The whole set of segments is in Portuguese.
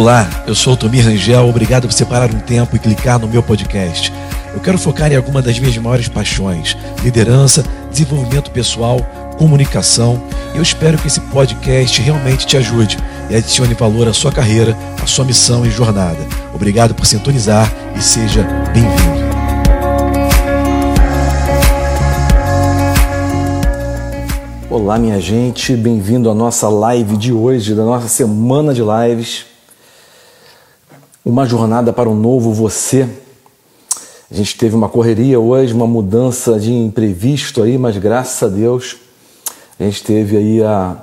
Olá, eu sou o Tomir Rangel, obrigado por separar um tempo e clicar no meu podcast. Eu quero focar em alguma das minhas maiores paixões: liderança, desenvolvimento pessoal, comunicação. Eu espero que esse podcast realmente te ajude e adicione valor à sua carreira, à sua missão e jornada. Obrigado por sintonizar e seja bem-vindo. Olá, minha gente, bem-vindo à nossa live de hoje, da nossa semana de lives. Uma jornada para um novo você. A gente teve uma correria hoje, uma mudança de imprevisto aí, mas graças a Deus a gente teve aí a,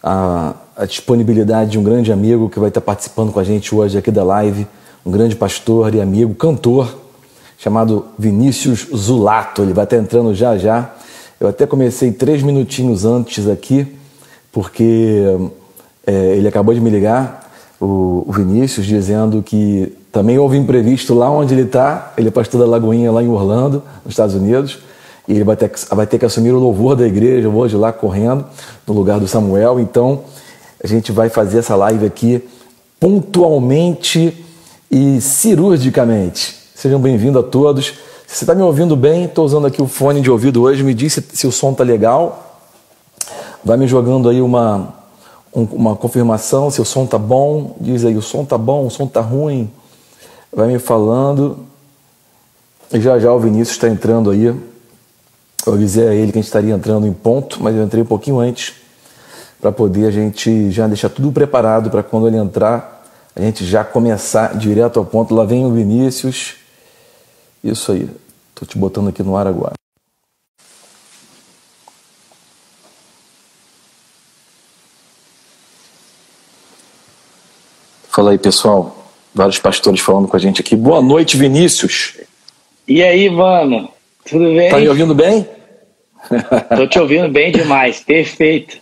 a, a disponibilidade de um grande amigo que vai estar participando com a gente hoje aqui da live, um grande pastor e amigo, cantor, chamado Vinícius Zulato. Ele vai estar entrando já já. Eu até comecei três minutinhos antes aqui, porque é, ele acabou de me ligar, o, o Vinícius, dizendo que também houve imprevisto lá onde ele está. Ele é pastor da Lagoinha, lá em Orlando, nos Estados Unidos. E ele vai ter, que, vai ter que assumir o louvor da igreja hoje lá correndo, no lugar do Samuel. Então, a gente vai fazer essa live aqui pontualmente e cirurgicamente. Sejam bem-vindos a todos. Se você está me ouvindo bem, estou usando aqui o fone de ouvido hoje, me diz se, se o som está legal. Vai me jogando aí uma, um, uma confirmação se o som está bom. Diz aí, o som está bom, o som está ruim vai me falando. E já já o Vinícius está entrando aí. Eu avisei a ele que a gente estaria entrando em ponto, mas eu entrei um pouquinho antes para poder a gente já deixar tudo preparado para quando ele entrar, a gente já começar direto ao ponto. Lá vem o Vinícius. Isso aí. Estou te botando aqui no ar agora. Fala aí, pessoal vários pastores falando com a gente aqui. Boa noite, Vinícius. E aí, mano? Tudo bem? Tá me ouvindo bem? Tô te ouvindo bem demais, perfeito.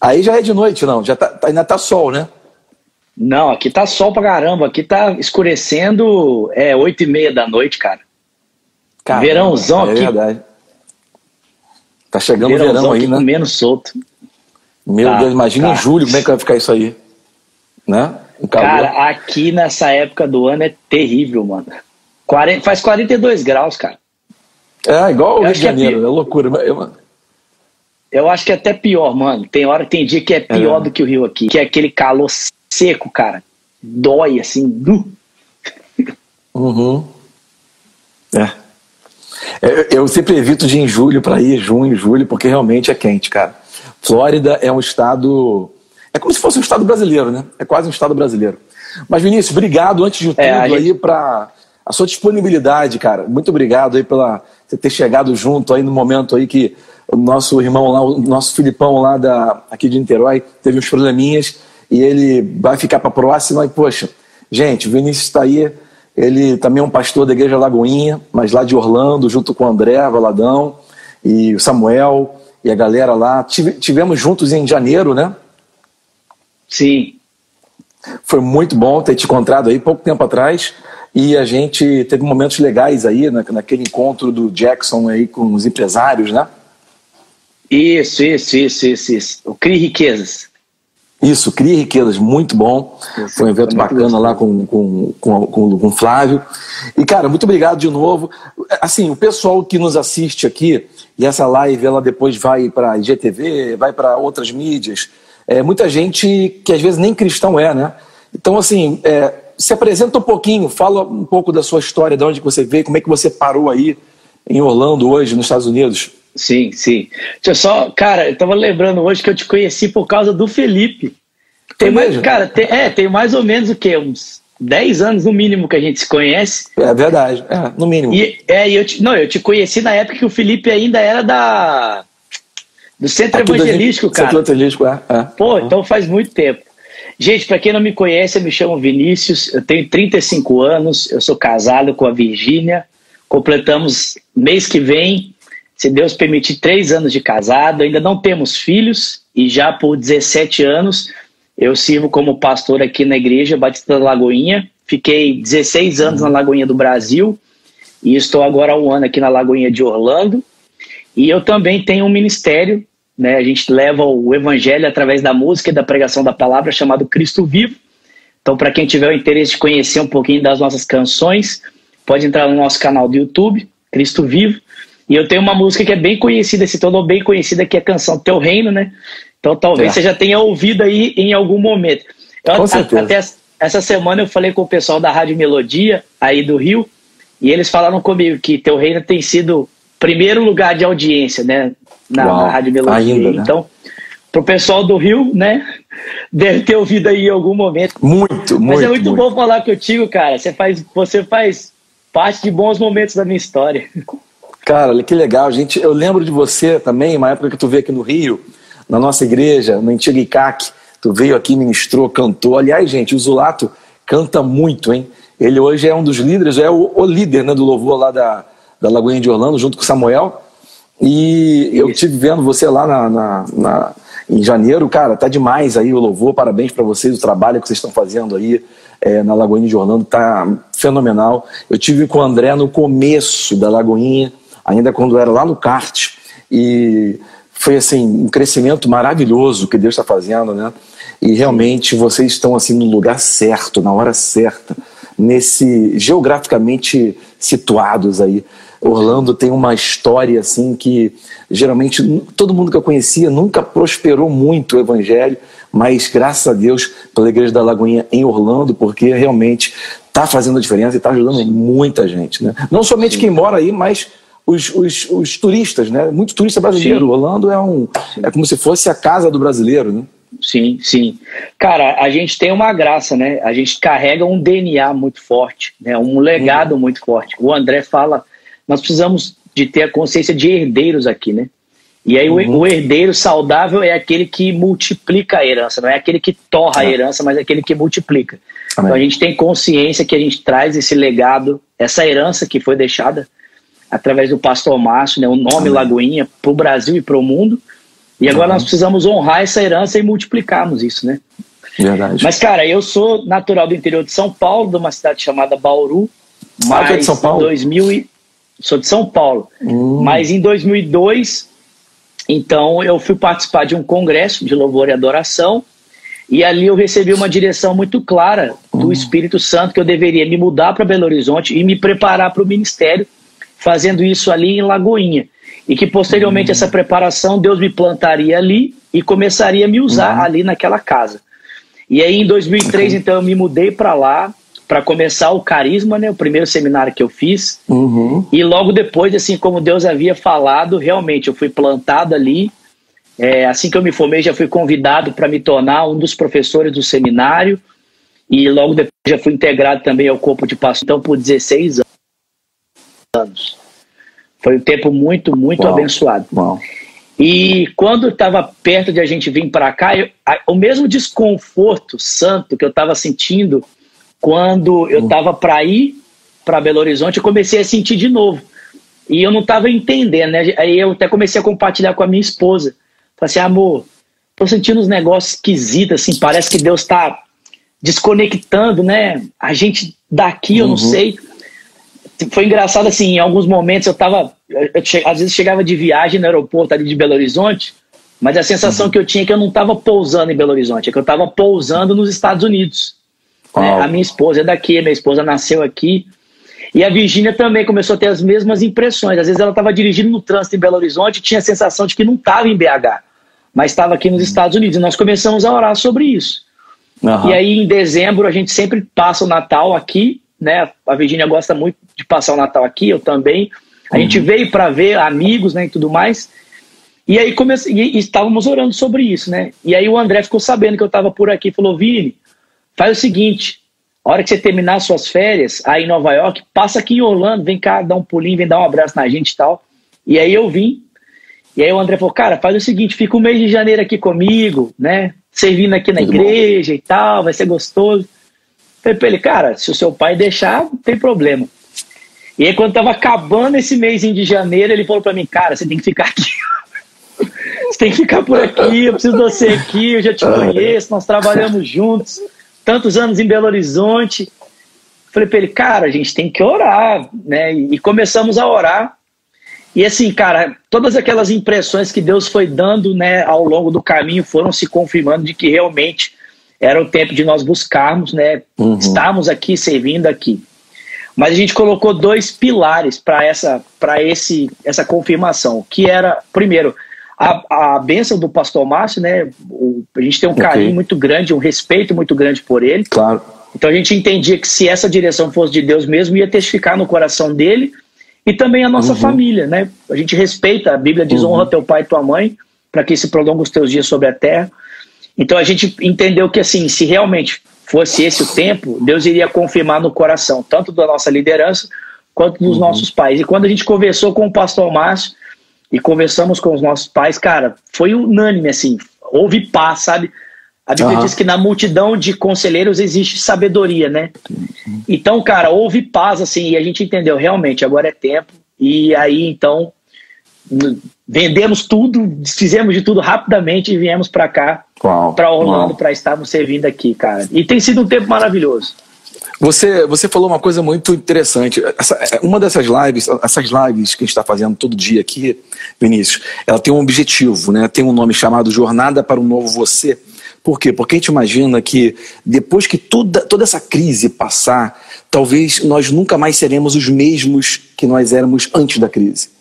Aí já é de noite, não? Já tá, ainda tá sol, né? Não, aqui tá sol pra caramba. Aqui tá escurecendo, é oito e meia da noite, cara. Caramba, Verãozão é aqui. Verdade. Tá chegando o verão aí, né? menos solto. Meu tá, Deus, imagina tá. em julho como é que vai ficar isso aí, né? Cara, aqui nessa época do ano é terrível, mano. 40, faz 42 graus, cara. É, igual o Rio de é Janeiro, é, é loucura. Eu, eu acho que é até pior, mano. Tem hora, tem dia que é pior é. do que o Rio aqui, que é aquele calor seco, cara. Dói, assim. Du. Uhum. É. Eu sempre evito de ir em julho para ir, junho, julho, porque realmente é quente, cara. Flórida é um estado é como se fosse um Estado brasileiro, né? É quase um Estado brasileiro. Mas, Vinícius, obrigado antes de é, tudo é, aí para a sua disponibilidade, cara. Muito obrigado aí pela você ter chegado junto aí no momento aí que o nosso irmão lá, o nosso Filipão lá da, aqui de Niterói, teve uns probleminhas e ele vai ficar para a próxima. E, poxa, gente, o Vinícius está aí. Ele também é um pastor da Igreja Lagoinha, mas lá de Orlando, junto com o André Valadão e o Samuel e a galera lá. Tivemos juntos em janeiro, né? Sim. Foi muito bom ter te encontrado aí pouco tempo atrás e a gente teve momentos legais aí na, naquele encontro do Jackson aí com os empresários, né? Isso, isso, isso, isso, isso. O Crie Riquezas. Isso, Crie Riquezas, muito bom. Isso, foi um evento bacana lá com, com, com, com, com o Flávio. E, cara, muito obrigado de novo. Assim, o pessoal que nos assiste aqui, e essa live ela depois vai para IGTV, vai para outras mídias, é, muita gente que às vezes nem cristão é, né? Então, assim, é, se apresenta um pouquinho, fala um pouco da sua história, de onde você veio, como é que você parou aí em Orlando hoje, nos Estados Unidos. Sim, sim. Deixa eu só, cara, eu tava lembrando hoje que eu te conheci por causa do Felipe. Tem mais, cara, tem, é, tem mais ou menos o quê? Uns 10 anos no mínimo que a gente se conhece. É verdade, é, no mínimo. E, é, eu te, não, eu te conheci na época que o Felipe ainda era da do Centro Evangelístico, cara. Centro Evangelístico, é. é. Pô, então faz muito tempo. Gente, para quem não me conhece, eu me chamo Vinícius, eu tenho 35 anos, eu sou casado com a Virgínia, completamos mês que vem, se Deus permitir, três anos de casado, ainda não temos filhos e já por 17 anos eu sirvo como pastor aqui na Igreja Batista da Lagoinha, fiquei 16 anos na Lagoinha do Brasil e estou agora há um ano aqui na Lagoinha de Orlando, e eu também tenho um ministério, né? A gente leva o evangelho através da música e da pregação da palavra chamado Cristo Vivo. Então, para quem tiver o interesse de conhecer um pouquinho das nossas canções, pode entrar no nosso canal do YouTube, Cristo Vivo. E eu tenho uma música que é bem conhecida, se tornou bem conhecida, que é a canção Teu Reino, né? Então talvez é. você já tenha ouvido aí em algum momento. Eu, com certeza. Até essa semana eu falei com o pessoal da Rádio Melodia, aí do Rio, e eles falaram comigo que Teu Reino tem sido primeiro lugar de audiência, né? Na, Uau, na Rádio Melodia. Ainda, né? Então, pro pessoal do Rio, né? Deve ter ouvido aí em algum momento. Muito, muito. Mas é muito, muito. bom falar contigo, cara. Você faz, você faz parte de bons momentos da minha história. Cara, que legal, gente. Eu lembro de você também, uma época que tu veio aqui no Rio, na nossa igreja, no antigo ICAC. Tu veio aqui, ministrou, cantou. Aliás, gente, o Zulato canta muito, hein? Ele hoje é um dos líderes, é o, o líder né, do louvor lá da, da Lagoinha de Orlando, junto com o Samuel. E eu tive vendo você lá na, na, na, em janeiro, cara, tá demais aí o louvor. Parabéns para vocês, o trabalho que vocês estão fazendo aí é, na Lagoinha de Orlando tá fenomenal. Eu tive com o André no começo da Lagoinha ainda quando era lá no kart. E foi assim um crescimento maravilhoso que Deus está fazendo, né? E realmente vocês estão assim no lugar certo, na hora certa, nesse geograficamente situados aí. Orlando tem uma história assim que geralmente todo mundo que eu conhecia nunca prosperou muito o evangelho, mas graças a Deus pela igreja da Lagoinha em Orlando, porque realmente está fazendo a diferença e está ajudando muita gente, né? Não somente quem mora aí, mas os, os, os turistas, né? Muito turista brasileiro. Sim. Orlando é um é como se fosse a casa do brasileiro, né? Sim, sim. Cara, a gente tem uma graça, né? A gente carrega um DNA muito forte, né? Um legado uhum. muito forte. O André fala, nós precisamos de ter a consciência de herdeiros aqui, né? E aí uhum. o herdeiro saudável é aquele que multiplica a herança, não é aquele que torra é. a herança, mas é aquele que multiplica. Amém. Então a gente tem consciência que a gente traz esse legado, essa herança que foi deixada através do pastor Márcio, né, o nome Amém. Lagoinha, para o Brasil e para o mundo. E agora nós precisamos honrar essa herança e multiplicarmos isso, né? Verdade. Mas, cara, eu sou natural do interior de São Paulo, de uma cidade chamada Bauru. Mas ah, é de São Paulo? 2000 e... Sou de São Paulo. Hum. Mas em 2002, então, eu fui participar de um congresso de louvor e adoração. E ali eu recebi uma direção muito clara do hum. Espírito Santo que eu deveria me mudar para Belo Horizonte e me preparar para o ministério fazendo isso ali em Lagoinha. E que posteriormente uhum. essa preparação Deus me plantaria ali e começaria a me usar uhum. ali naquela casa. E aí em 2003 uhum. então eu me mudei para lá para começar o carisma, né, o primeiro seminário que eu fiz. Uhum. E logo depois, assim como Deus havia falado, realmente eu fui plantado ali. É, assim que eu me formei, já fui convidado para me tornar um dos professores do seminário. E logo depois já fui integrado também ao corpo de pastor, então por 16 anos anos. Foi um tempo muito, muito Uau. abençoado. Uau. E quando estava perto de a gente vir para cá, eu, a, o mesmo desconforto santo que eu estava sentindo quando eu estava hum. para ir para Belo Horizonte, eu comecei a sentir de novo. E eu não estava entendendo, né? Aí eu até comecei a compartilhar com a minha esposa. Falei assim, amor, tô sentindo uns negócios esquisitos, assim, parece que Deus está desconectando, né? A gente daqui, eu não uhum. sei foi engraçado assim, em alguns momentos eu tava, eu che, às vezes chegava de viagem no aeroporto ali de Belo Horizonte, mas a sensação uhum. que eu tinha é que eu não estava pousando em Belo Horizonte, é que eu estava pousando nos Estados Unidos. Né? A minha esposa é daqui, minha esposa nasceu aqui. E a Virgínia também começou a ter as mesmas impressões. Às vezes ela estava dirigindo no trânsito em Belo Horizonte e tinha a sensação de que não estava em BH, mas estava aqui nos uhum. Estados Unidos. E nós começamos a orar sobre isso. Uhum. E aí, em dezembro, a gente sempre passa o Natal aqui né? A Virginia gosta muito de passar o Natal aqui, eu também. A uhum. gente veio para ver amigos, né, e tudo mais. E aí comece... e estávamos orando sobre isso, né? E aí o André ficou sabendo que eu estava por aqui, falou: "Vini, faz o seguinte, a hora que você terminar suas férias aí em Nova York, passa aqui em Orlando, vem cá, dá um pulinho, vem dar um abraço na gente e tal". E aí eu vim. E aí o André falou: "Cara, faz o seguinte, fica o mês de janeiro aqui comigo, né? Servindo aqui na igreja bom. e tal, vai ser gostoso". Falei pra ele, cara, se o seu pai deixar, não tem problema. E aí, quando tava acabando esse mês de janeiro, ele falou para mim, cara, você tem que ficar aqui. você tem que ficar por aqui, eu preciso de você aqui, eu já te conheço, nós trabalhamos juntos, tantos anos em Belo Horizonte. Falei para ele, cara, a gente tem que orar, né? E começamos a orar. E assim, cara, todas aquelas impressões que Deus foi dando, né, ao longo do caminho foram se confirmando de que realmente era o tempo de nós buscarmos, né? Uhum. Estarmos aqui, servindo aqui. Mas a gente colocou dois pilares para essa, para esse, essa confirmação, que era, primeiro, a, a bênção do pastor Márcio, né? O, a gente tem um okay. carinho muito grande, um respeito muito grande por ele. Claro. Então a gente entendia que se essa direção fosse de Deus mesmo, ia testificar no coração dele e também a nossa uhum. família, né? A gente respeita, a Bíblia diz: uhum. honra teu pai e tua mãe, para que se prolongue os teus dias sobre a terra. Então a gente entendeu que, assim, se realmente fosse esse o tempo, Deus iria confirmar no coração, tanto da nossa liderança quanto dos uhum. nossos pais. E quando a gente conversou com o pastor Márcio e conversamos com os nossos pais, cara, foi unânime, assim, houve paz, sabe? A Bíblia uhum. diz que na multidão de conselheiros existe sabedoria, né? Então, cara, houve paz, assim, e a gente entendeu, realmente, agora é tempo. E aí, então, vendemos tudo, desfizemos de tudo rapidamente e viemos para cá, para Orlando, para estarmos servindo aqui, cara. E tem sido um tempo maravilhoso. Você, você falou uma coisa muito interessante. Essa, uma dessas lives, essas lives que a gente está fazendo todo dia aqui, Vinícius, ela tem um objetivo, né? Tem um nome chamado Jornada para um Novo Você. Por quê? Porque a gente imagina que depois que toda, toda essa crise passar, talvez nós nunca mais seremos os mesmos que nós éramos antes da crise.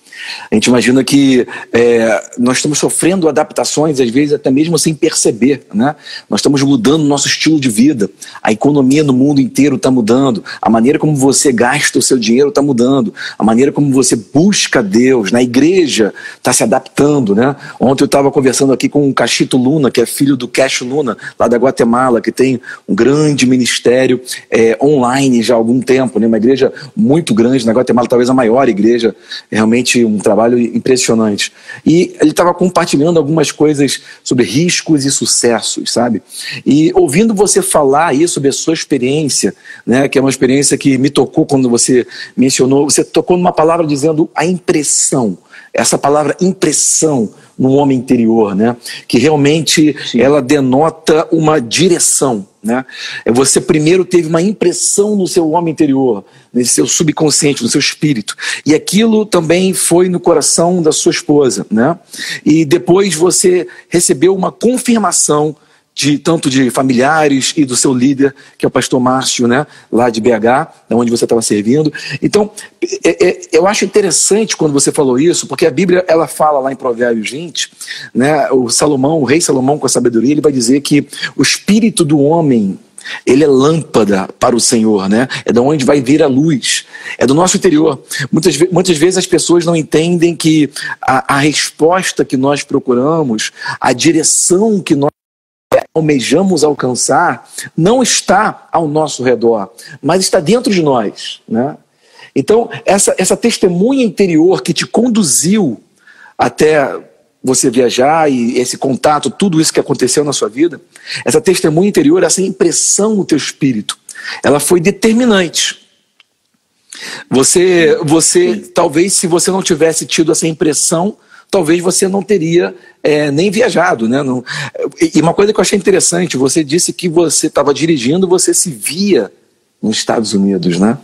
A gente imagina que é, nós estamos sofrendo adaptações, às vezes até mesmo sem perceber. Né? Nós estamos mudando nosso estilo de vida. A economia no mundo inteiro está mudando. A maneira como você gasta o seu dinheiro está mudando. A maneira como você busca Deus na igreja está se adaptando. Né? Ontem eu estava conversando aqui com o Cachito Luna, que é filho do Cash Luna, lá da Guatemala, que tem um grande ministério é, online já há algum tempo. Né? Uma igreja muito grande na Guatemala, talvez a maior igreja, realmente um trabalho impressionante. E ele estava compartilhando algumas coisas sobre riscos e sucessos, sabe? E ouvindo você falar aí sobre a sua experiência, né, que é uma experiência que me tocou quando você mencionou, você tocou numa palavra dizendo a impressão. Essa palavra impressão no homem interior, né? Que realmente Sim. ela denota uma direção, né? É você primeiro teve uma impressão no seu homem interior, nesse seu subconsciente, no seu espírito, e aquilo também foi no coração da sua esposa, né? E depois você recebeu uma confirmação de tanto de familiares e do seu líder, que é o pastor Márcio, né, lá de BH, onde você estava servindo. Então, é, é, eu acho interessante quando você falou isso, porque a Bíblia ela fala lá em Provérbios 20, né, o Salomão, o rei Salomão com a sabedoria, ele vai dizer que o espírito do homem ele é lâmpada para o Senhor, né? É da onde vai vir a luz. É do nosso interior. Muitas, muitas vezes as pessoas não entendem que a, a resposta que nós procuramos, a direção que nós almejamos alcançar não está ao nosso redor, mas está dentro de nós. Né? Então, essa, essa testemunha interior que te conduziu até você viajar e esse contato, tudo isso que aconteceu na sua vida, essa testemunha interior, essa impressão no teu espírito, ela foi determinante. Você, você, talvez se você não tivesse tido essa impressão, talvez você não teria é, nem viajado. Né? Não, e uma coisa que eu achei interessante, você disse que você estava dirigindo, você se via nos Estados Unidos, né?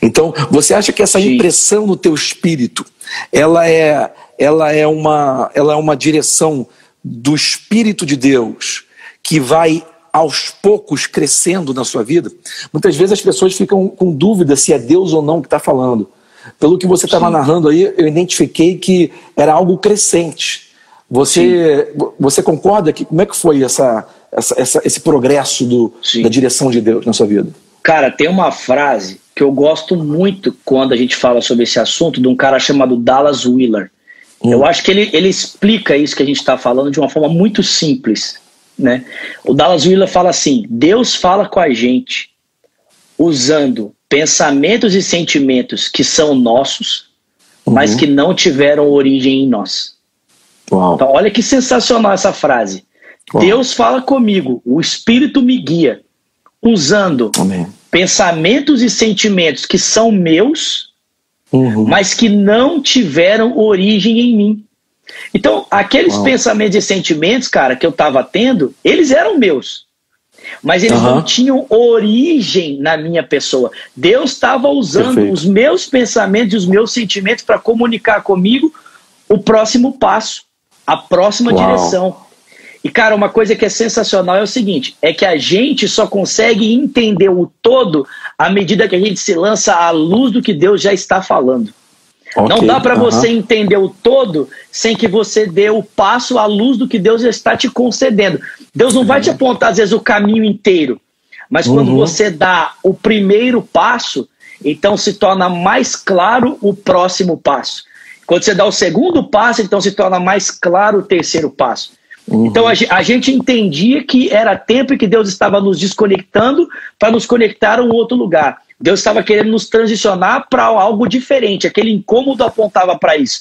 Então, você acha que essa impressão no teu espírito, ela é, ela é uma, ela é uma direção do Espírito de Deus que vai aos poucos crescendo na sua vida? Muitas vezes as pessoas ficam com dúvida se é Deus ou não que está falando. Pelo que você estava narrando aí, eu identifiquei que era algo crescente. Você, você concorda que como é que foi essa, essa, essa esse progresso do, da direção de Deus na sua vida? Cara, tem uma frase que eu gosto muito quando a gente fala sobre esse assunto de um cara chamado Dallas Wheeler. Hum. Eu acho que ele, ele explica isso que a gente está falando de uma forma muito simples. Né? O Dallas Wheeler fala assim: Deus fala com a gente usando pensamentos e sentimentos que são nossos, uhum. mas que não tiveram origem em nós. Uau. Então, olha que sensacional essa frase. Uau. Deus fala comigo, o Espírito me guia, usando Amém. pensamentos e sentimentos que são meus, uhum. mas que não tiveram origem em mim. Então, aqueles Uau. pensamentos e sentimentos, cara, que eu estava tendo, eles eram meus. Mas eles uhum. não tinham origem na minha pessoa. Deus estava usando Perfeito. os meus pensamentos e os meus sentimentos para comunicar comigo o próximo passo, a próxima Uau. direção. E, cara, uma coisa que é sensacional é o seguinte: é que a gente só consegue entender o todo à medida que a gente se lança à luz do que Deus já está falando. Okay, não dá para uh -huh. você entender o todo sem que você dê o passo à luz do que Deus está te concedendo. Deus não vai te apontar, às vezes, o caminho inteiro. Mas quando uhum. você dá o primeiro passo, então se torna mais claro o próximo passo. Quando você dá o segundo passo, então se torna mais claro o terceiro passo. Uhum. Então a, a, gente entendia que era tempo e que Deus estava nos desconectando para nos conectar a um outro lugar. Deus estava querendo nos transicionar para algo diferente. Aquele incômodo apontava para isso.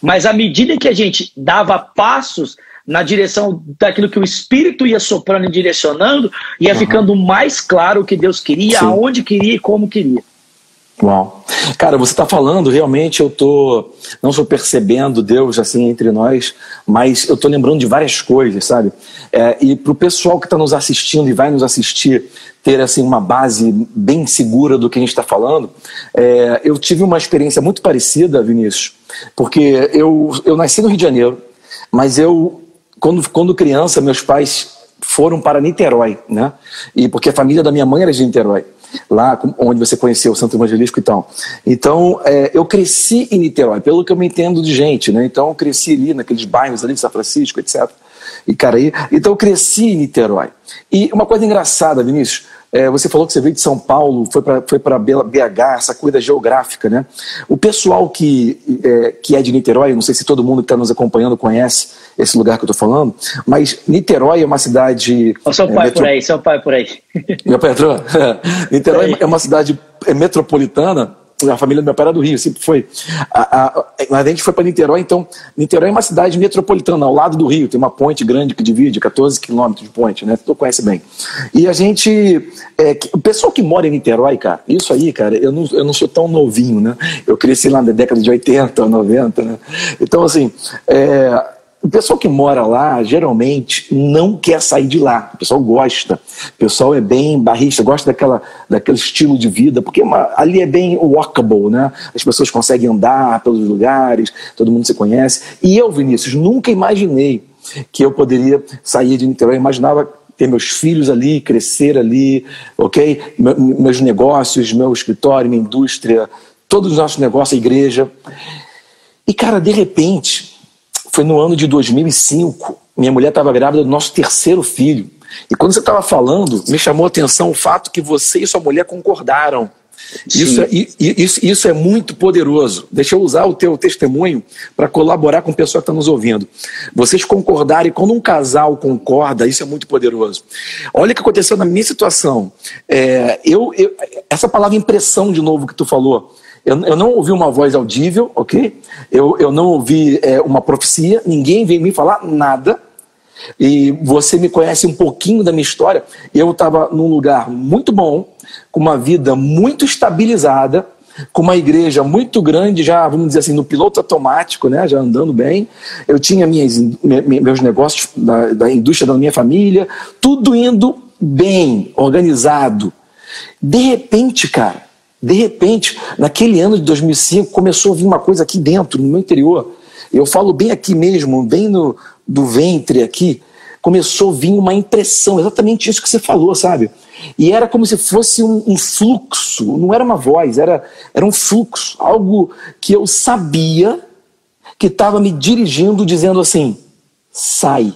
Mas à medida que a gente dava passos na direção daquilo que o Espírito ia soprando e direcionando, ia uhum. ficando mais claro o que Deus queria, Sim. aonde queria e como queria. Uau. Cara, você está falando, realmente eu tô não só percebendo Deus assim entre nós, mas eu tô lembrando de várias coisas, sabe? É, e para o pessoal que está nos assistindo e vai nos assistir ter assim uma base bem segura do que a gente está falando, é, eu tive uma experiência muito parecida, Vinícius, porque eu, eu nasci no Rio de Janeiro, mas eu quando, quando criança meus pais foram para Niterói, né? E porque a família da minha mãe era de Niterói lá onde você conheceu o Santo Evangelístico e tal. Então, é, eu cresci em Niterói, pelo que eu me entendo de gente, né? Então, eu cresci ali naqueles bairros ali de São Francisco, etc. E Caraí. Então, eu cresci em Niterói. E uma coisa engraçada, Vinícius, é, você falou que você veio de São Paulo, foi para foi BH, essa coisa geográfica, né? O pessoal que é, que é de Niterói, não sei se todo mundo que está nos acompanhando conhece esse lugar que eu estou falando, mas Niterói é uma cidade. O seu pai é, metro... por aí, seu pai por aí. Meu pai entrou? Niterói é uma cidade é metropolitana a família do meu pai era do Rio, sempre foi. A, a, a gente foi para Niterói, então, Niterói é uma cidade metropolitana, ao lado do Rio, tem uma ponte grande que divide, 14 quilômetros de ponte, né? Tu conhece bem. E a gente. É, o pessoal que mora em Niterói, cara, isso aí, cara, eu não, eu não sou tão novinho, né? Eu cresci lá na década de 80, 90, né? Então, assim, é, o pessoal que mora lá, geralmente, não quer sair de lá. O pessoal gosta. O pessoal é bem barrista, gosta daquela, daquele estilo de vida, porque uma, ali é bem walkable, né? As pessoas conseguem andar pelos lugares, todo mundo se conhece. E eu, Vinícius, nunca imaginei que eu poderia sair de Niterói. Eu imaginava ter meus filhos ali, crescer ali, ok? meus negócios, meu escritório, minha indústria, todos os nossos negócios, a igreja. E, cara, de repente foi no ano de 2005. Minha mulher estava grávida do nosso terceiro filho. E quando você estava falando, me chamou a atenção o fato que você e sua mulher concordaram. Isso é, isso, isso é muito poderoso. Deixa eu usar o teu testemunho para colaborar com o pessoal que está nos ouvindo. Vocês concordarem, quando um casal concorda, isso é muito poderoso. Olha o que aconteceu na minha situação. É, eu, eu, essa palavra impressão, de novo, que tu falou, eu, eu não ouvi uma voz audível, ok? Eu, eu não ouvi é, uma profecia, ninguém veio me falar nada. E você me conhece um pouquinho da minha história. Eu estava num lugar muito bom, com uma vida muito estabilizada, com uma igreja muito grande, já, vamos dizer assim, no piloto automático, né, já andando bem. Eu tinha minhas, meus negócios da, da indústria da minha família, tudo indo bem, organizado. De repente, cara, de repente, naquele ano de 2005, começou a vir uma coisa aqui dentro, no meu interior. Eu falo bem aqui mesmo, bem no do ventre aqui, começou a vir uma impressão, exatamente isso que você falou, sabe? E era como se fosse um, um fluxo, não era uma voz, era, era um fluxo, algo que eu sabia que estava me dirigindo, dizendo assim: sai,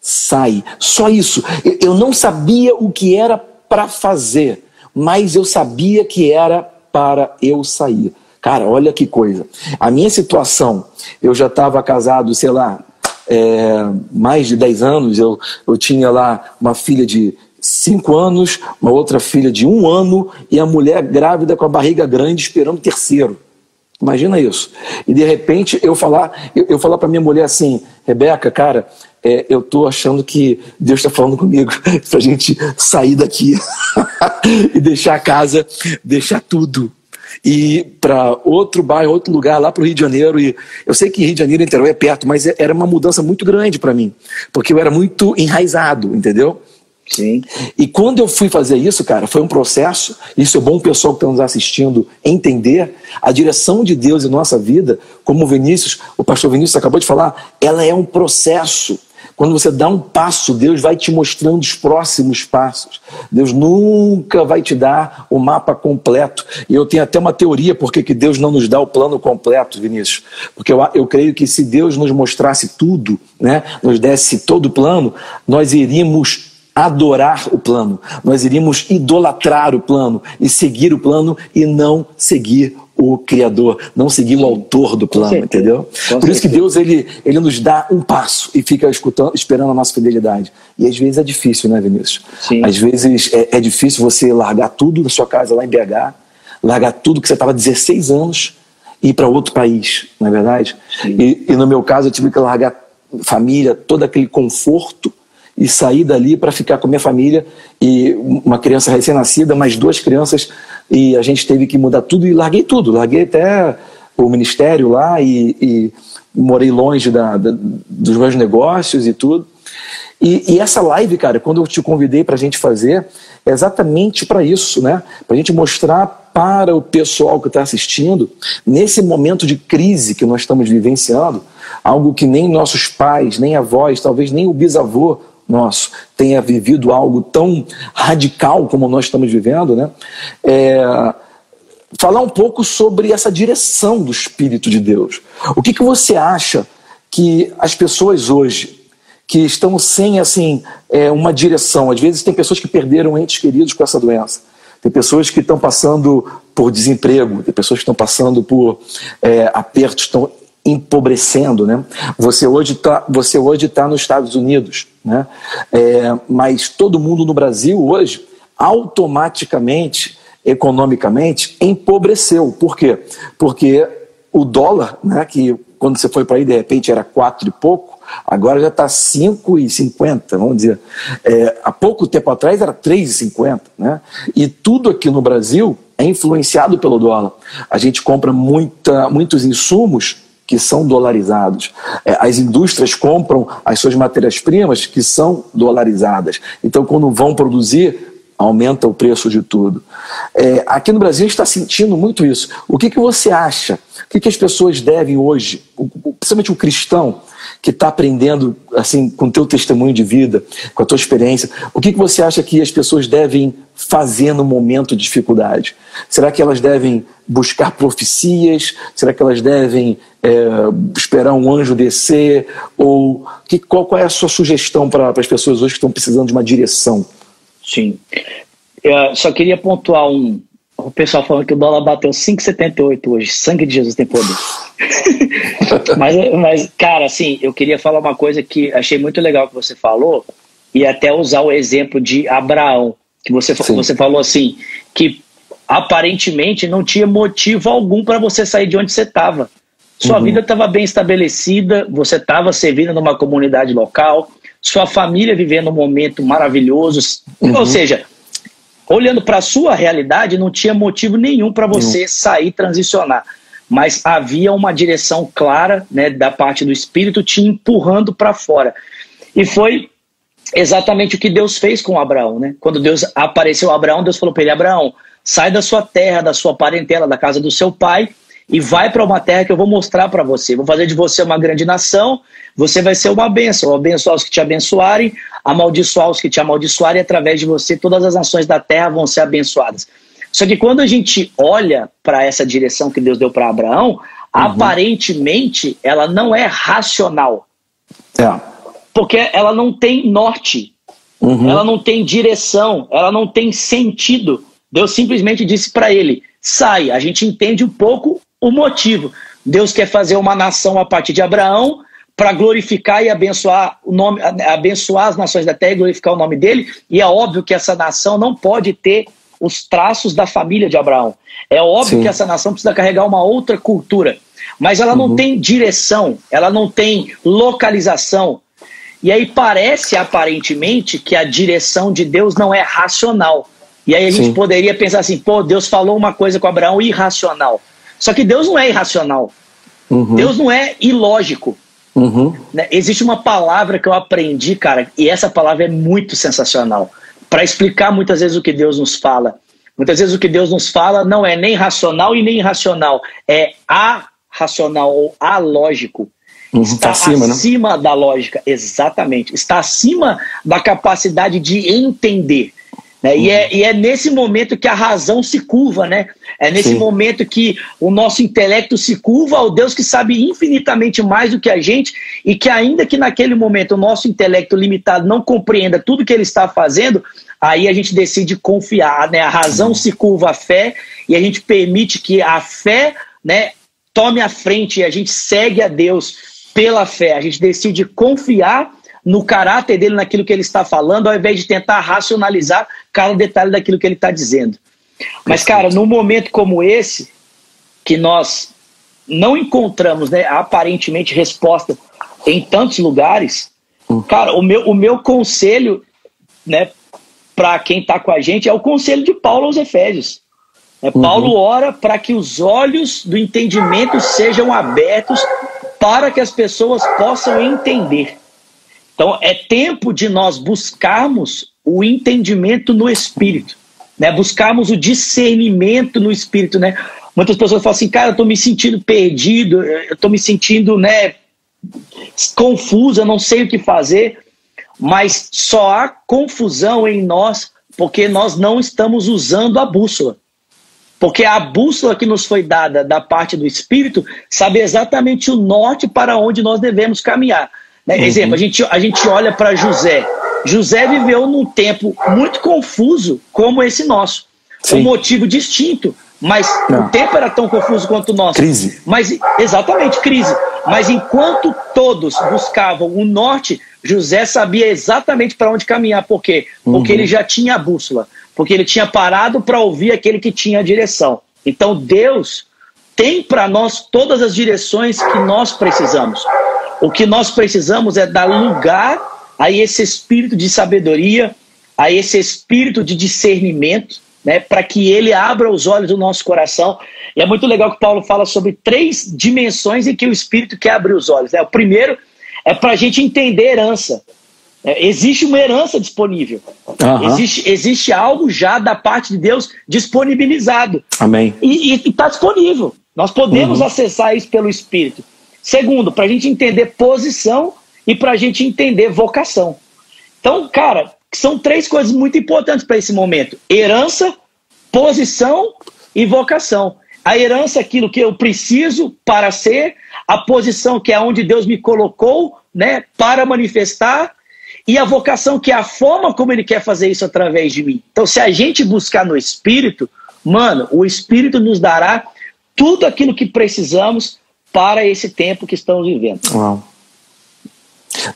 sai. Só isso. Eu, eu não sabia o que era para fazer mas eu sabia que era para eu sair. Cara, olha que coisa. A minha situação, eu já estava casado, sei lá, é, mais de 10 anos, eu, eu tinha lá uma filha de 5 anos, uma outra filha de um ano e a mulher grávida com a barriga grande esperando o terceiro. Imagina isso. E de repente eu falar, eu, eu falar para minha mulher assim, Rebeca, cara, é, eu estou achando que Deus está falando comigo para a gente sair daqui e deixar a casa, deixar tudo. E para outro bairro, outro lugar, lá para o Rio de Janeiro. E eu sei que Rio de Janeiro e Niterói é perto, mas é, era uma mudança muito grande para mim, porque eu era muito enraizado, entendeu? Sim. E quando eu fui fazer isso, cara, foi um processo. Isso é bom o pessoal que está nos assistindo entender. A direção de Deus em nossa vida, como o Vinícius, o pastor Vinícius acabou de falar, ela é um processo Quando você dá um passo, Deus vai te mostrando os próximos passos. Deus nunca vai te dar o mapa completo. E eu tenho até uma teoria porque que Deus não nos dá o plano completo, Vinícius. Porque eu, eu creio que se Deus nos mostrasse tudo, né, nos desse todo o plano, nós iríamos adorar o plano, nós iríamos idolatrar o plano e seguir o plano e não seguir o Criador, não seguir o autor do plano, entendeu? Por isso que Deus ele, ele nos dá um passo e fica escutando, esperando a nossa fidelidade. E às vezes é difícil, né, Vinícius? Sim. Às vezes é, é difícil você largar tudo da sua casa lá em BH, largar tudo que você estava 16 anos e ir para outro país, não é verdade? E, e no meu caso eu tive que largar família, todo aquele conforto e sair dali para ficar com minha família e uma criança recém-nascida, mais duas crianças e a gente teve que mudar tudo e larguei tudo, larguei até o ministério lá e, e morei longe da, da, dos meus negócios e tudo. E, e, essa live, cara, quando eu te convidei para a gente fazer, é exatamente para isso, né? Para a gente mostrar para o pessoal que está assistindo, nesse momento de crise que nós estamos vivenciando, algo que nem nossos pais, nem avós, talvez nem o bisavô nosso tenha vivido algo tão radical como nós estamos vivendo, né? É, falar um pouco sobre essa direção do Espírito de Deus. O que, que você acha que as pessoas hoje que estão sem assim é, uma direção, às vezes tem pessoas que perderam entes queridos com essa doença, tem pessoas que estão passando por desemprego, tem pessoas que estão passando por é, apertos, estão empobrecendo, né? Você hoje está você hoje está nos Estados Unidos, né? É, mas todo mundo no Brasil hoje automaticamente, economicamente, empobreceu. Por quê? Porque o dólar, né? Que quando você foi para aí de repente era quatro e pouco, agora já está cinco e cinquenta, vamos dizer. É, há pouco tempo atrás era três e cinquenta, né? E tudo aqui no Brasil é influenciado pelo dólar. A gente compra muita, muitos insumos que são dolarizados. É, as indústrias compram as suas matérias-primas que são dolarizadas. Então, quando vão produzir, aumenta o preço de tudo. É, aqui no Brasil a gente está sentindo muito isso. O que, que você acha? O que, que as pessoas devem hoje, principalmente o cristão, que está aprendendo assim com o teu testemunho de vida, com a tua experiência, o que, que você acha que as pessoas devem fazer no momento de dificuldade? Será que elas devem buscar profecias? Será que elas devem é, esperar um anjo descer? Ou que, qual, qual é a sua sugestão para as pessoas hoje que estão precisando de uma direção? Sim. Eu só queria pontuar um. O pessoal falando que o dólar bateu 5,78 hoje. Sangue de Jesus tem poder. mas, mas, cara, assim, eu queria falar uma coisa que achei muito legal que você falou, e até usar o exemplo de Abraão, que você, você falou assim, que aparentemente não tinha motivo algum para você sair de onde você estava. Sua uhum. vida estava bem estabelecida, você estava servindo numa comunidade local, sua família vivendo um momento maravilhoso. Uhum. Ou seja, olhando para a sua realidade, não tinha motivo nenhum para você sair transicionar. Mas havia uma direção clara né, da parte do Espírito te empurrando para fora. E foi exatamente o que Deus fez com Abraão. Né? Quando Deus apareceu a Abraão, Deus falou para ele: Abraão, sai da sua terra, da sua parentela, da casa do seu pai e vai para uma terra que eu vou mostrar para você. Vou fazer de você uma grande nação, você vai ser uma bênção. Abençoar os que te abençoarem, amaldiçoar os que te amaldiçoarem, e através de você todas as nações da terra vão ser abençoadas. Só que quando a gente olha para essa direção que Deus deu para Abraão, uhum. aparentemente ela não é racional. É. Porque ela não tem norte, uhum. ela não tem direção, ela não tem sentido. Deus simplesmente disse para ele: sai. A gente entende um pouco o motivo. Deus quer fazer uma nação a partir de Abraão para glorificar e abençoar o nome, abençoar as nações da terra e glorificar o nome dele. E é óbvio que essa nação não pode ter os traços da família de Abraão. É óbvio Sim. que essa nação precisa carregar uma outra cultura, mas ela não uhum. tem direção, ela não tem localização. E aí parece aparentemente que a direção de Deus não é racional. E aí a gente Sim. poderia pensar assim, pô, Deus falou uma coisa com Abraão irracional. Só que Deus não é irracional. Uhum. Deus não é ilógico. Uhum. Né? Existe uma palavra que eu aprendi, cara, e essa palavra é muito sensacional para explicar muitas vezes o que Deus nos fala. Muitas vezes o que Deus nos fala não é nem racional e nem irracional, é arracional ou alógico. Uhum, está tá acima, acima né? da lógica, exatamente. Está acima da capacidade de entender. Né? Uhum. E, é, e é nesse momento que a razão se curva, né? É nesse Sim. momento que o nosso intelecto se curva ao Deus que sabe infinitamente mais do que a gente e que, ainda que naquele momento o nosso intelecto limitado não compreenda tudo que ele está fazendo, aí a gente decide confiar, né? A razão se curva à fé e a gente permite que a fé, né, tome a frente e a gente segue a Deus pela fé. A gente decide confiar no caráter dele, naquilo que ele está falando, ao invés de tentar racionalizar cada detalhe daquilo que ele está dizendo. Mas, cara, num momento como esse, que nós não encontramos, né, aparentemente, resposta em tantos lugares, hum. cara, o meu, o meu conselho, né, para quem está com a gente, é o conselho de Paulo aos Efésios. É, Paulo uhum. ora para que os olhos do entendimento sejam abertos para que as pessoas possam entender. Então, é tempo de nós buscarmos o entendimento no espírito, né? Buscarmos o discernimento no espírito, né? Muitas pessoas falam assim, cara, eu estou me sentindo perdido, eu estou me sentindo, né, confuso, eu não sei o que fazer, mas só há confusão em nós porque nós não estamos usando a bússola. Porque a bússola que nos foi dada da parte do Espírito sabe exatamente o norte para onde nós devemos caminhar. Né? Uhum. Exemplo, a gente, a gente olha para José. José viveu num tempo muito confuso como esse nosso. Sim. Um motivo distinto. Mas Não. o tempo era tão confuso quanto o nosso. Crise. Mas, exatamente, crise. Mas enquanto todos buscavam o norte, José sabia exatamente para onde caminhar. Por quê? Porque uhum. ele já tinha a bússola. Porque ele tinha parado para ouvir aquele que tinha a direção. Então Deus tem para nós todas as direções que nós precisamos. O que nós precisamos é dar lugar a esse espírito de sabedoria, a esse espírito de discernimento, né, para que ele abra os olhos do nosso coração. E é muito legal que Paulo fala sobre três dimensões em que o espírito quer abrir os olhos. Né? O primeiro é para a gente entender herança. É, existe uma herança disponível. Uhum. Existe, existe algo já da parte de Deus disponibilizado. Amém. E está disponível. Nós podemos uhum. acessar isso pelo Espírito. Segundo, para a gente entender posição e para a gente entender vocação. Então, cara, são três coisas muito importantes para esse momento: herança, posição e vocação. A herança é aquilo que eu preciso para ser, a posição que é onde Deus me colocou, né, para manifestar, e a vocação que é a forma como ele quer fazer isso através de mim. Então, se a gente buscar no espírito, mano, o espírito nos dará tudo aquilo que precisamos para esse tempo que estamos vivendo. Uau.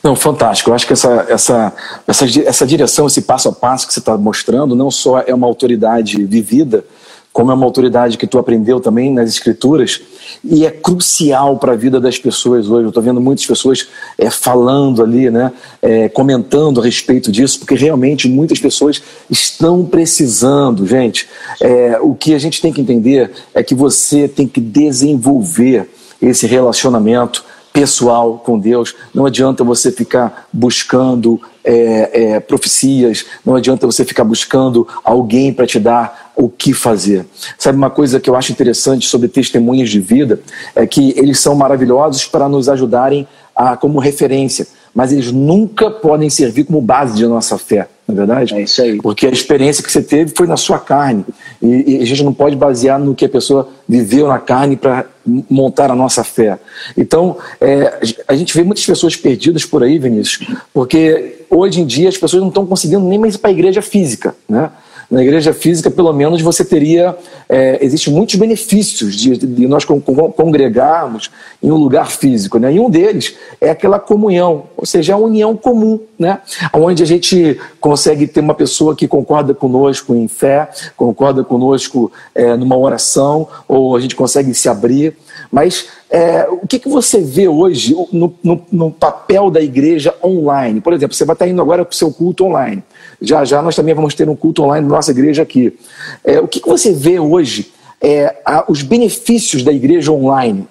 Não, fantástico. Eu acho que essa, essa, essa, essa direção, esse passo a passo que você está mostrando, não só é uma autoridade vivida, como é uma autoridade que tu aprendeu também nas escrituras e é crucial para a vida das pessoas hoje. Eu estou vendo muitas pessoas é, falando ali, né, é, comentando a respeito disso, porque realmente muitas pessoas estão precisando, gente. É, o que a gente tem que entender é que você tem que desenvolver esse relacionamento pessoal com Deus. Não adianta você ficar buscando é, é, profecias, não adianta você ficar buscando alguém para te dar o que fazer. Sabe uma coisa que eu acho interessante sobre testemunhas de vida é que eles são maravilhosos para nos ajudarem a, como referência, mas eles nunca podem servir como base de nossa fé na é verdade? É isso aí. Porque a experiência que você teve foi na sua carne. E, e a gente não pode basear no que a pessoa viveu na carne para montar a nossa fé. Então, é, a gente vê muitas pessoas perdidas por aí, Vinícius, porque hoje em dia as pessoas não estão conseguindo nem mais ir para a igreja física, né? Na igreja física, pelo menos, você teria. É, Existem muitos benefícios de, de nós congregarmos em um lugar físico. Né? E um deles é aquela comunhão, ou seja, a união comum, né? onde a gente consegue ter uma pessoa que concorda conosco em fé, concorda conosco é, numa oração, ou a gente consegue se abrir. Mas é, o que, que você vê hoje no, no, no, papel da igreja online? Por exemplo, você vai estar indo agora para o seu culto online. Já já nós também vamos ter um culto online na nossa igreja aqui. É, o que, que você vê hoje é, a, os benefícios da igreja online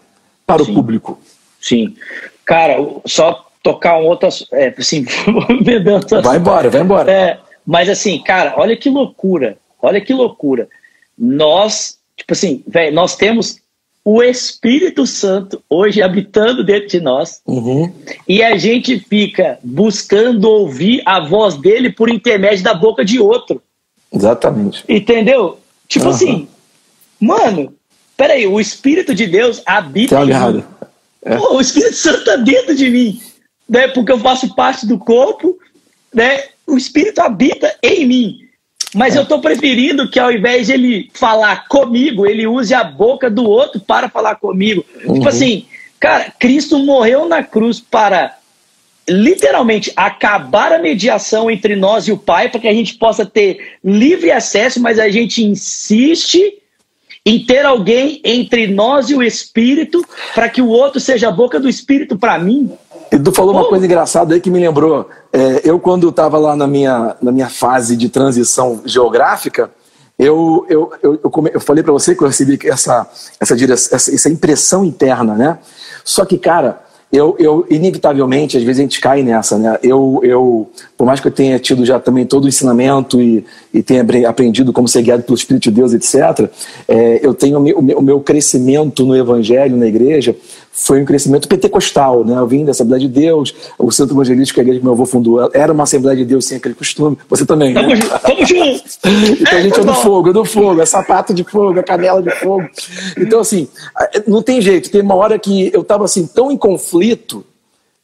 para Sim. o público? Sim. Cara, só tocar um outro. É, assim, vai embora, vai embora. É, mas assim, cara, olha que loucura. Olha que loucura. Nós, tipo assim, velho, nós temos o Espírito Santo hoje habitando dentro de nós uhum. e a gente fica buscando ouvir a voz dele por intermédio da boca de outro. Exatamente. Entendeu? Tipo uhum. assim, mano, peraí, o Espírito de Deus habita tá em mim. É. Pô, o Espírito Santo está dentro de mim, né? Porque eu faço parte do corpo, né? O Espírito habita em mim. Mas é. eu estou preferindo que ao invés de ele falar comigo, ele use a boca do outro para falar comigo. Tipo uhum. Tipo assim, cara, Cristo morreu na cruz para literalmente acabar a mediação entre nós e o Pai, para que a gente possa ter livre acesso, mas a gente insiste em ter alguém entre nós e o Espírito, para que o outro seja a boca do Espírito para mim. E tu falou uma coisa engraçada aí que me lembrou. É, eu, quando estava lá na minha, na minha fase de transição geográfica, eu, eu, eu, eu, come, eu falei para você que eu recebi essa, essa, direção, essa, essa impressão interna, né? Só que, cara, eu, eu, inevitavelmente, às vezes a gente cai nessa, né? Eu, eu, por mais que eu tenha tido já também todo o ensinamento e, e tenha aprendido como ser guiado pelo Espírito de Deus, etc., é, eu tenho o meu, crescimento no Evangelho, na igreja, foi um crescimento pentecostal, né? Eu vim da Assembleia de Deus, o Centro Evangelístico, a igreja que meu avô fundou, era uma Assembleia de Deus sem aquele costume. Você também, né? Tamo junto! Então a gente é do fogo, é do fogo, é sapato de fogo, é canela de fogo. Então, assim, não tem jeito. Tem uma hora que eu estava assim, tão em conflito,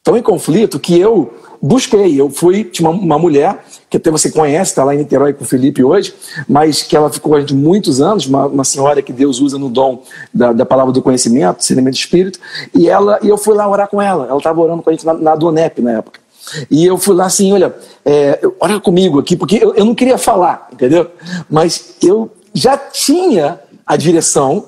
tão em conflito, que eu busquei. Eu fui, tinha uma, uma mulher, que até você conhece, está lá em Niterói com o Felipe hoje, mas que ela ficou a gente muitos anos, uma, uma senhora que Deus usa no dom da, da palavra do conhecimento, discernimento de espírito, e, ela, e eu fui lá orar com ela. Ela estava orando com a gente na, na Donep na época. E eu fui lá assim, olha, é, ora comigo aqui, porque eu, eu não queria falar, entendeu? Mas eu já tinha a direção,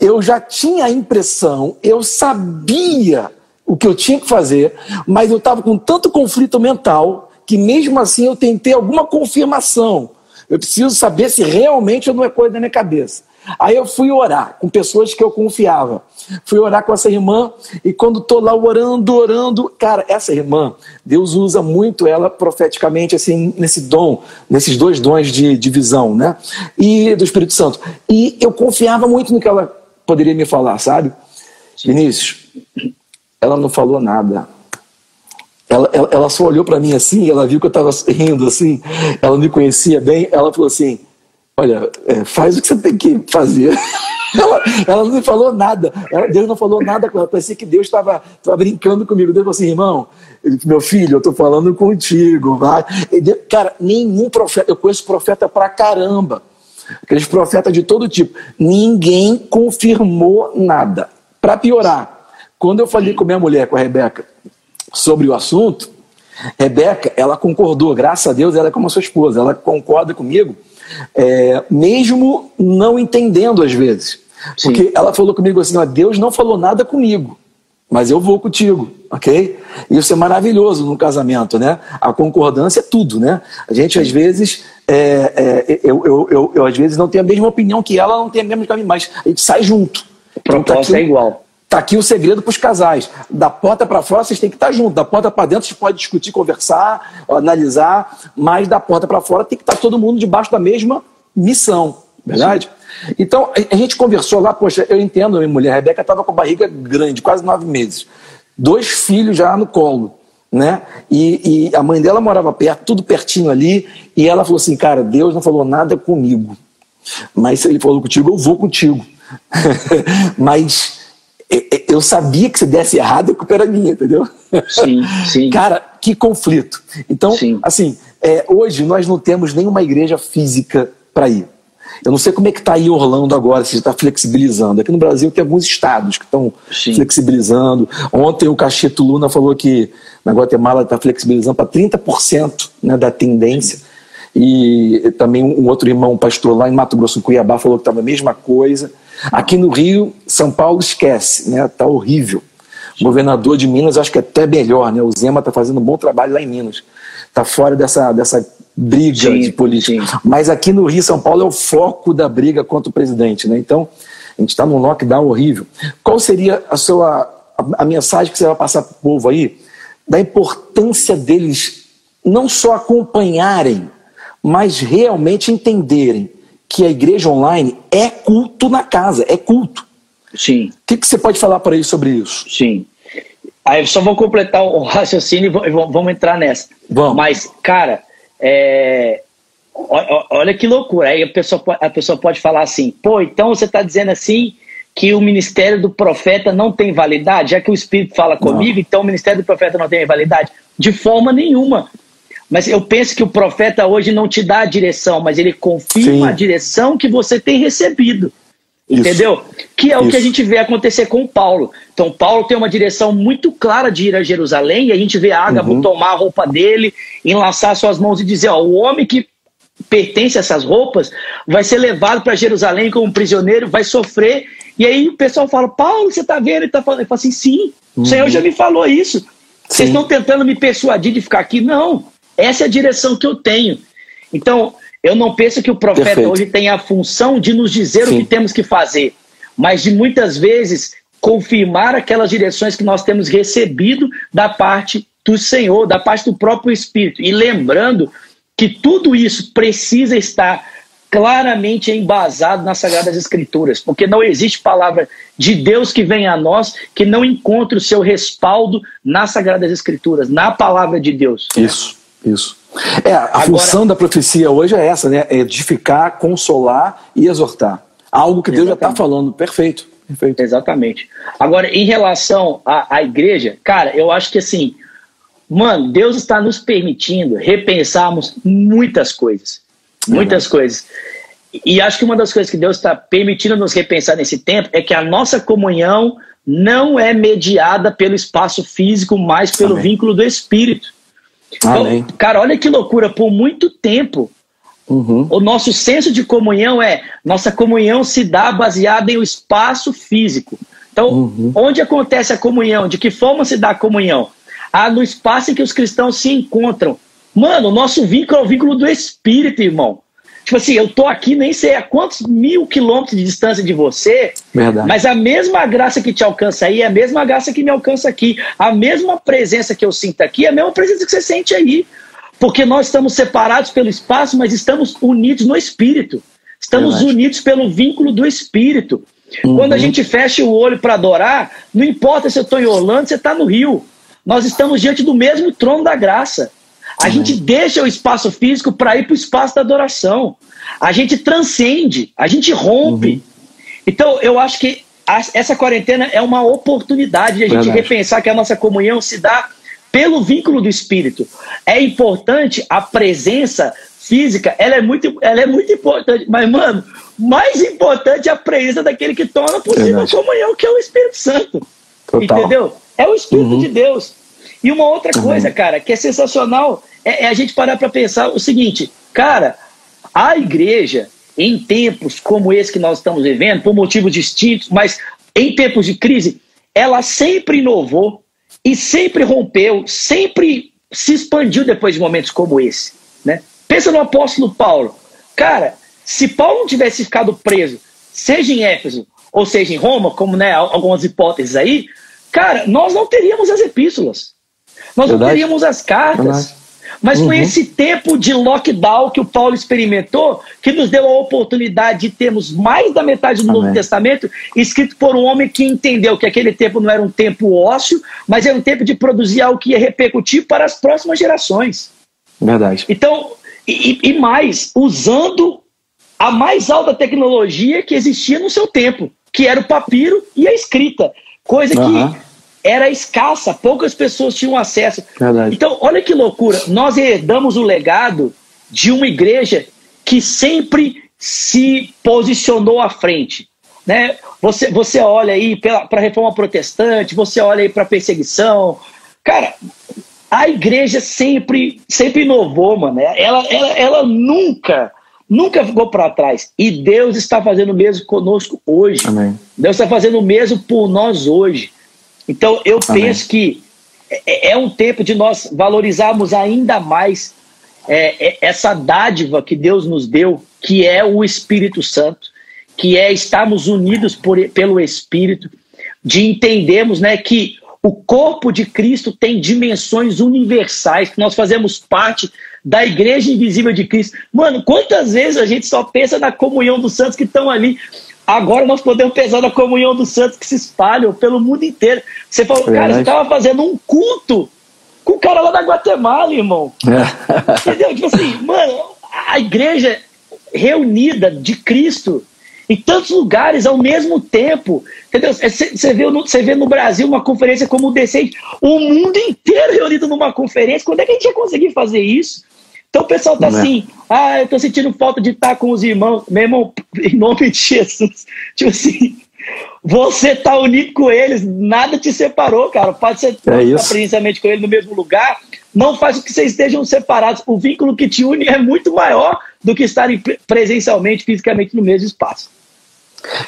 eu já tinha a impressão, eu sabia o que eu tinha que fazer, mas eu estava com tanto conflito mental que mesmo assim eu tentei alguma confirmação. Eu preciso saber se realmente não é coisa da minha cabeça. Aí eu fui orar com pessoas que eu confiava. Fui orar com essa irmã e quando estou lá orando, orando, cara, essa irmã, Deus usa muito ela profeticamente, assim, nesse dom, nesses dois dons de, de visão, né? E do Espírito Santo. E eu confiava muito no que ela poderia me falar, sabe? Vinícius, ela não falou nada. Ela, ela, ela só olhou para mim assim, ela viu que eu estava rindo assim, ela me conhecia bem, ela falou assim: Olha, é, faz o que você tem que fazer. Ela, ela, não me falou nada. Ela, Deus não falou nada com ela. Parecia que Deus estava brincando comigo. Deus falou assim, irmão, meu filho, eu estou falando contigo. Vai. Deus, cara, nenhum profeta, eu conheço profeta pra caramba. Aqueles profetas de todo tipo. Ninguém confirmou nada. Para piorar, quando eu falei com minha mulher, com a Rebeca, sobre o assunto, Rebeca, ela concordou, graças a Deus, ela é como a sua esposa, ela concorda comigo, é, mesmo não entendendo às vezes. Sim. Porque ela falou comigo assim: ó, Deus não falou nada comigo, mas eu vou contigo, ok? Isso é maravilhoso no casamento, né? A concordância é tudo, né? A gente às vezes, é, é, eu, eu, eu, eu, às vezes não tenho a mesma opinião que ela, não tem a mesma caminho, mas a gente sai junto. O propósito então, tá é igual. Está aqui o segredo para os casais. Da porta para fora vocês têm que estar tá juntos. Da porta para dentro vocês podem discutir, conversar, analisar, mas da porta para fora tem que estar tá todo mundo debaixo da mesma missão. Verdade? Sim. Então, a gente conversou lá, poxa, eu entendo, minha mulher, a Rebeca estava com a barriga grande, quase nove meses. Dois filhos já no colo. Né? E, e a mãe dela morava perto, tudo pertinho ali, e ela falou assim: Cara, Deus não falou nada comigo, mas se ele falou contigo, eu vou contigo. mas eu sabia que se desse errado, a culpa era minha, entendeu? Sim, sim. Cara, que conflito. Então, sim. assim, é, hoje nós não temos nenhuma igreja física para ir. Eu não sei como é que está aí Orlando agora, se está flexibilizando. Aqui no Brasil tem alguns estados que estão flexibilizando. Ontem o Cachito Luna falou que na Guatemala está flexibilizando para 30% né, da tendência. E também um outro irmão, um pastor lá em Mato Grosso, Cuiabá, falou que estava a mesma coisa. Aqui no Rio, São Paulo esquece, né? Tá horrível. O governador de Minas, acho que é até melhor, né? O Zema está fazendo um bom trabalho lá em Minas. Está fora dessa, dessa briga sim, de política. Sim. Mas aqui no Rio, São Paulo é o foco da briga contra o presidente, né? Então, a gente está num lockdown horrível. Qual seria a sua a mensagem que você vai passar para o povo aí da importância deles não só acompanharem, mas realmente entenderem que a igreja online é culto na casa, é culto. Sim. O que, que você pode falar para eles sobre isso? Sim. Aí eu só vou completar o raciocínio e vamos entrar nessa. Vamos. Mas, cara, é, olha que loucura. Aí a pessoa, a pessoa pode falar assim: pô, então você está dizendo assim que o ministério do profeta não tem validade? Já que o Espírito fala comigo, não. então o ministério do profeta não tem validade? De forma nenhuma. Mas eu penso que o profeta hoje não te dá a direção, mas ele confirma Sim. a direção que você tem recebido. Entendeu? Isso. Que é o Isso. que a gente vê acontecer com Paulo. Então, Paulo tem uma direção muito clara de ir a Jerusalém, e a gente vê Ágabo uhum. tomar a roupa dele, enlaçar suas mãos e dizer: Ó, o homem que pertence a essas roupas vai ser levado para Jerusalém como prisioneiro, vai sofrer. E aí o pessoal fala: Paulo, você está vendo? Ele está falando. Ele fala assim: sim, uhum. o Senhor já me falou isso. Vocês estão tentando me persuadir de ficar aqui? Não. Essa é a direção que eu tenho. Então, eu não penso que o profeta Perfeito. hoje tenha a função de nos dizer Sim. o que temos que fazer, mas de muitas vezes confirmar aquelas direções que nós temos recebido da parte do Senhor, da parte do próprio Espírito. E lembrando que tudo isso precisa estar claramente embasado nas Sagradas Escrituras, porque não existe palavra de Deus que venha a nós que não encontre o seu respaldo nas Sagradas Escrituras, na palavra de Deus. Isso. Isso. É, a Agora, função da profecia hoje é essa, né? É edificar, consolar e exortar. Algo que Deus já está falando. Perfeito. Perfeito. Exatamente. Agora, em relação à, à igreja, cara, eu acho que assim, mano, Deus está nos permitindo repensarmos muitas coisas. Muitas coisas. E acho que uma das coisas que Deus está permitindo nos repensar nesse tempo é que a nossa comunhão não é mediada pelo espaço físico, mas pelo Amém. vínculo do Espírito. Então, cara, olha que loucura, por muito tempo. Uhum. O nosso senso de comunhão é nossa comunhão se dá baseada em um espaço físico. Então, uhum. onde acontece a comunhão? De que forma se dá a comunhão? Ah, no espaço em que os cristãos se encontram. Mano, o nosso vínculo é o vínculo do Espírito, irmão. Tipo assim, eu tô aqui nem sei a quantos mil quilômetros de distância de você, Verdade. mas a mesma graça que te alcança aí é a mesma graça que me alcança aqui. A mesma presença que eu sinto aqui é a mesma presença que você sente aí. Porque nós estamos separados pelo espaço, mas estamos unidos no Espírito. Estamos Verdade. unidos pelo vínculo do Espírito. Uhum. Quando a gente fecha o olho para adorar, não importa se eu estou em Orlando, se está no Rio. Nós estamos diante do mesmo trono da graça. A gente deixa o espaço físico para ir para o espaço da adoração. A gente transcende, a gente rompe. Uhum. Então, eu acho que a, essa quarentena é uma oportunidade de a gente Verdade. repensar que a nossa comunhão se dá pelo vínculo do Espírito. É importante a presença física, ela é muito, ela é muito importante. Mas, mano, mais importante é a presença daquele que torna possível Verdade. a comunhão, que é o Espírito Santo. Total. Entendeu? É o Espírito uhum. de Deus. E uma outra coisa, cara, que é sensacional, é, é a gente parar para pensar o seguinte, cara, a igreja, em tempos como esse que nós estamos vivendo, por motivos distintos, mas em tempos de crise, ela sempre inovou e sempre rompeu, sempre se expandiu depois de momentos como esse. Né? Pensa no apóstolo Paulo. Cara, se Paulo não tivesse ficado preso, seja em Éfeso ou seja em Roma, como né, algumas hipóteses aí, cara, nós não teríamos as epístolas. Nós Verdade? não teríamos as cartas. Verdade. Mas uhum. foi esse tempo de lockdown que o Paulo experimentou que nos deu a oportunidade de termos mais da metade do Amém. Novo Testamento escrito por um homem que entendeu que aquele tempo não era um tempo ósseo, mas era um tempo de produzir algo que ia repercutir para as próximas gerações. Verdade. Então, e, e mais, usando a mais alta tecnologia que existia no seu tempo, que era o papiro e a escrita. Coisa uhum. que era escassa, poucas pessoas tinham acesso. Verdade. Então, olha que loucura. Nós herdamos o legado de uma igreja que sempre se posicionou à frente. Né? Você, você olha aí para a reforma protestante, você olha aí para a perseguição. Cara, a igreja sempre, sempre inovou, mano. Ela, ela, ela nunca, nunca ficou para trás. E Deus está fazendo o mesmo conosco hoje. Amém. Deus está fazendo o mesmo por nós hoje. Então, eu Amém. penso que é, é um tempo de nós valorizarmos ainda mais é, é, essa dádiva que Deus nos deu, que é o Espírito Santo, que é estarmos unidos por, pelo Espírito, de entendermos né, que o corpo de Cristo tem dimensões universais, que nós fazemos parte da igreja invisível de Cristo. Mano, quantas vezes a gente só pensa na comunhão dos santos que estão ali Agora nós podemos pensar na comunhão dos santos que se espalham pelo mundo inteiro. Você falou, cara, você estava fazendo um culto com o cara lá da Guatemala, irmão. É. Entendeu? Tipo assim, mano, a igreja reunida de Cristo em tantos lugares ao mesmo tempo. Entendeu? Você vê, você vê no Brasil uma conferência como o Decente, o mundo inteiro reunido numa conferência. Quando é que a gente ia conseguir fazer isso? Então o pessoal tá Não é. assim, é. ah, eu tô sentindo falta de estar com os irmãos. Meu irmão, em nome de Jesus, tipo assim, você tá unido com eles, nada te separou, cara. Pode ser é presencialmente com ele no mesmo lugar, não faz com que vocês estejam separados. O vínculo que te une é muito maior do que estarem presencialmente, fisicamente no mesmo espaço.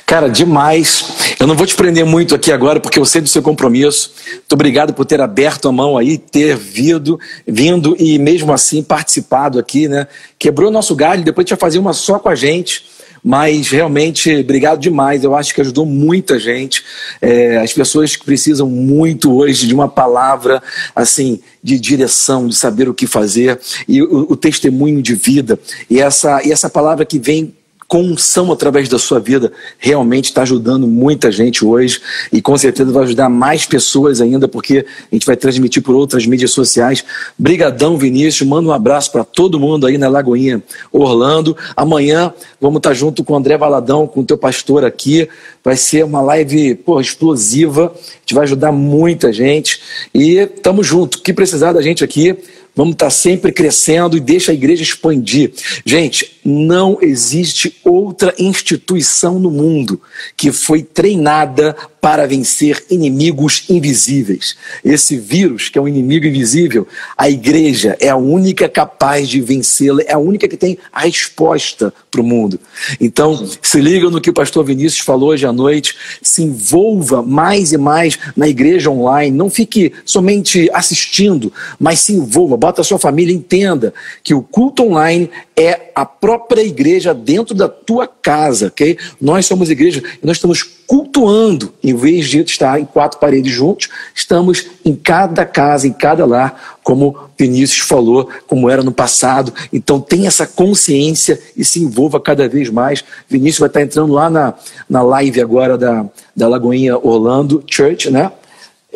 Cara, demais. Eu não vou te prender muito aqui agora, porque eu sei do seu compromisso. Muito obrigado por ter aberto a mão aí, ter vindo, vindo e mesmo assim participado aqui, né? Quebrou nosso galho, depois a gente vai fazer uma só com a gente. Mas realmente, obrigado demais. Eu acho que ajudou muita gente. É, as pessoas que precisam muito hoje de uma palavra assim de direção, de saber o que fazer e o, o testemunho de vida. E essa, e essa palavra que vem com unção através da sua vida, realmente está ajudando muita gente hoje e com certeza vai ajudar mais pessoas ainda, porque a gente vai transmitir por outras mídias sociais. Brigadão, Vinícius, manda um abraço para todo mundo aí na Lagoinha Orlando. Amanhã vamos estar tá junto com o André Valadão, com o teu pastor aqui. Vai ser uma live pô, explosiva, a gente vai ajudar muita gente e estamos juntos. O que precisar da gente aqui, Vamos estar sempre crescendo e deixa a igreja expandir. Gente, não existe outra instituição no mundo que foi treinada para vencer inimigos invisíveis. Esse vírus, que é um inimigo invisível, a igreja é a única capaz de vencê-lo, é a única que tem a resposta para o mundo. Então, se liga no que o pastor Vinícius falou hoje à noite, se envolva mais e mais na igreja online, não fique somente assistindo, mas se envolva, bota a sua família, entenda que o culto online é a própria igreja dentro da tua casa, ok? Nós somos igreja e nós estamos cultuando, em vez de estar em quatro paredes juntos, estamos em cada casa, em cada lar, como Vinícius falou, como era no passado. Então tenha essa consciência e se envolva cada vez mais. Vinícius vai estar entrando lá na, na live agora da, da Lagoinha Orlando Church, né?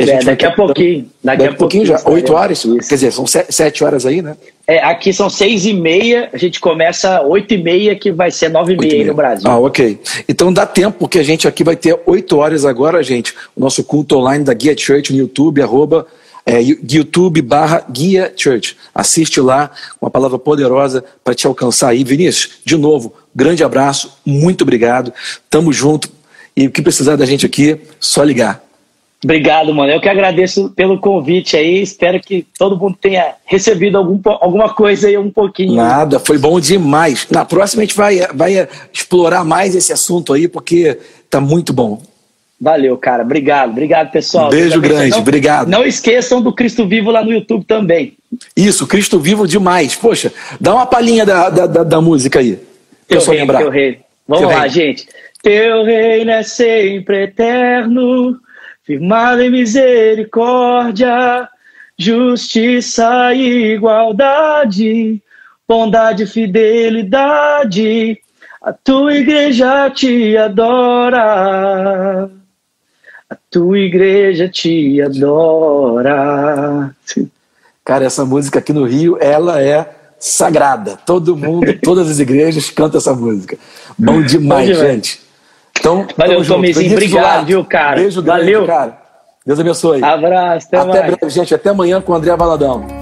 É, daqui a pouquinho. Daqui, daqui a pouquinho já. Oito horas? Isso. Quer dizer, são sete horas aí, né? É, aqui são seis e meia, a gente começa oito e meia, que vai ser nove e meia, aí no Brasil. Ah, ok. Então dá tempo, porque a gente aqui vai ter oito horas agora, gente. O nosso culto online da Guia Church no YouTube, arroba é, YouTube barra Guia Church. Assiste lá, uma palavra poderosa para te alcançar aí. Vinícius, de novo, grande abraço, muito obrigado. Tamo junto. E o que precisar da gente aqui, só ligar. Obrigado, mano. Eu que agradeço pelo convite aí. Espero que todo mundo tenha recebido algum, alguma coisa aí um pouquinho. Nada, foi bom demais. Na próxima a gente vai, vai explorar mais esse assunto aí, porque tá muito bom. Valeu, cara. Obrigado. Obrigado, pessoal. Um beijo grande. Não, obrigado. Não esqueçam do Cristo Vivo lá no YouTube também. Isso, Cristo Vivo demais. Poxa, dá uma palhinha da, da, da, da música aí. Teu rei, lembrar. Teu rei. Vamos teu lá, rei. gente. Teu reino é sempre eterno firmada em misericórdia, justiça e igualdade, bondade e fidelidade. A tua igreja te adora. A tua igreja te adora. Cara, essa música aqui no Rio, ela é sagrada. Todo mundo, todas as igrejas cantam essa música. Bom demais, Bom demais. gente. Então, Valeu, Tomizinho. Obrigado, viu, cara? Beijo grande, Valeu. cara. Deus abençoe. Abraço, até, até breve, gente. Até amanhã com o André Valadão.